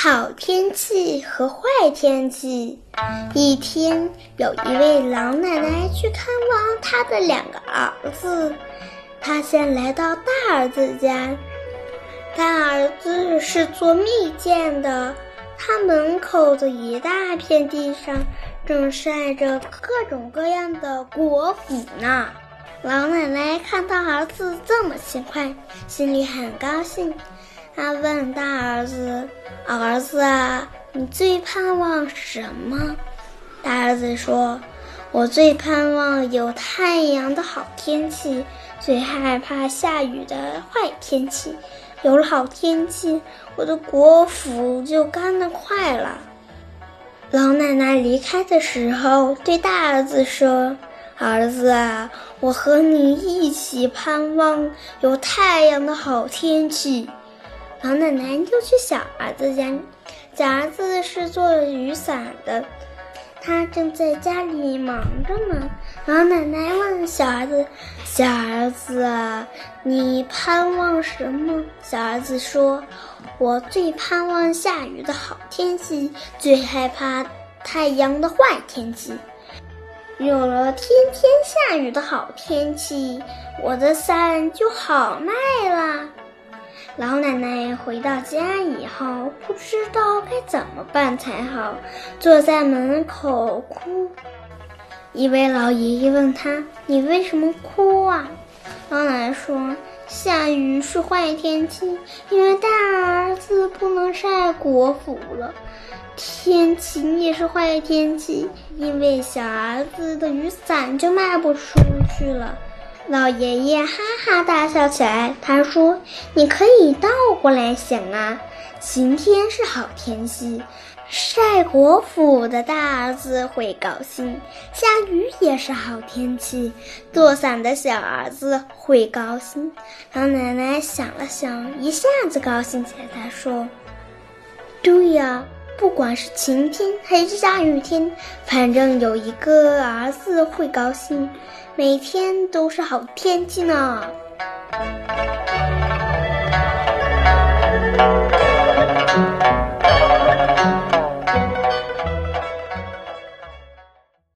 好天气和坏天气。一天，有一位老奶奶去看望她的两个儿子。她先来到大儿子家，大儿子是做蜜饯的。他门口的一大片地上正晒着各种各样的果脯呢。老奶奶看到儿子这么勤快，心里很高兴。他问大儿子：“儿子啊，你最盼望什么？”大儿子说：“我最盼望有太阳的好天气，最害怕下雨的坏天气。有了好天气，我的国服就干得快了。”老奶奶离开的时候，对大儿子说。儿子啊，我和你一起盼望有太阳的好天气。老奶奶又去小儿子家，小儿子是做雨伞的，他正在家里忙着呢。老奶奶问小儿子：“小儿子，你盼望什么？”小儿子说：“我最盼望下雨的好天气，最害怕太阳的坏天气。”有了天天下雨的好天气，我的伞就好卖啦。老奶奶回到家以后，不知道该怎么办才好，坐在门口哭。一位老爷爷问他：“你为什么哭啊？”老奶奶说：“下雨是坏天气，因为大儿子不能晒果脯了。”天气也是坏天气，因为小儿子的雨伞就卖不出去了。老爷爷哈哈大笑起来，他说：“你可以倒过来想啊，晴天是好天气，晒果脯的大儿子会高兴；下雨也是好天气，做伞的小儿子会高兴。”老奶奶想了想，一下子高兴起来，她说：“对呀。”不管是晴天还是下雨天，反正有一个儿子会高兴，每天都是好天气呢。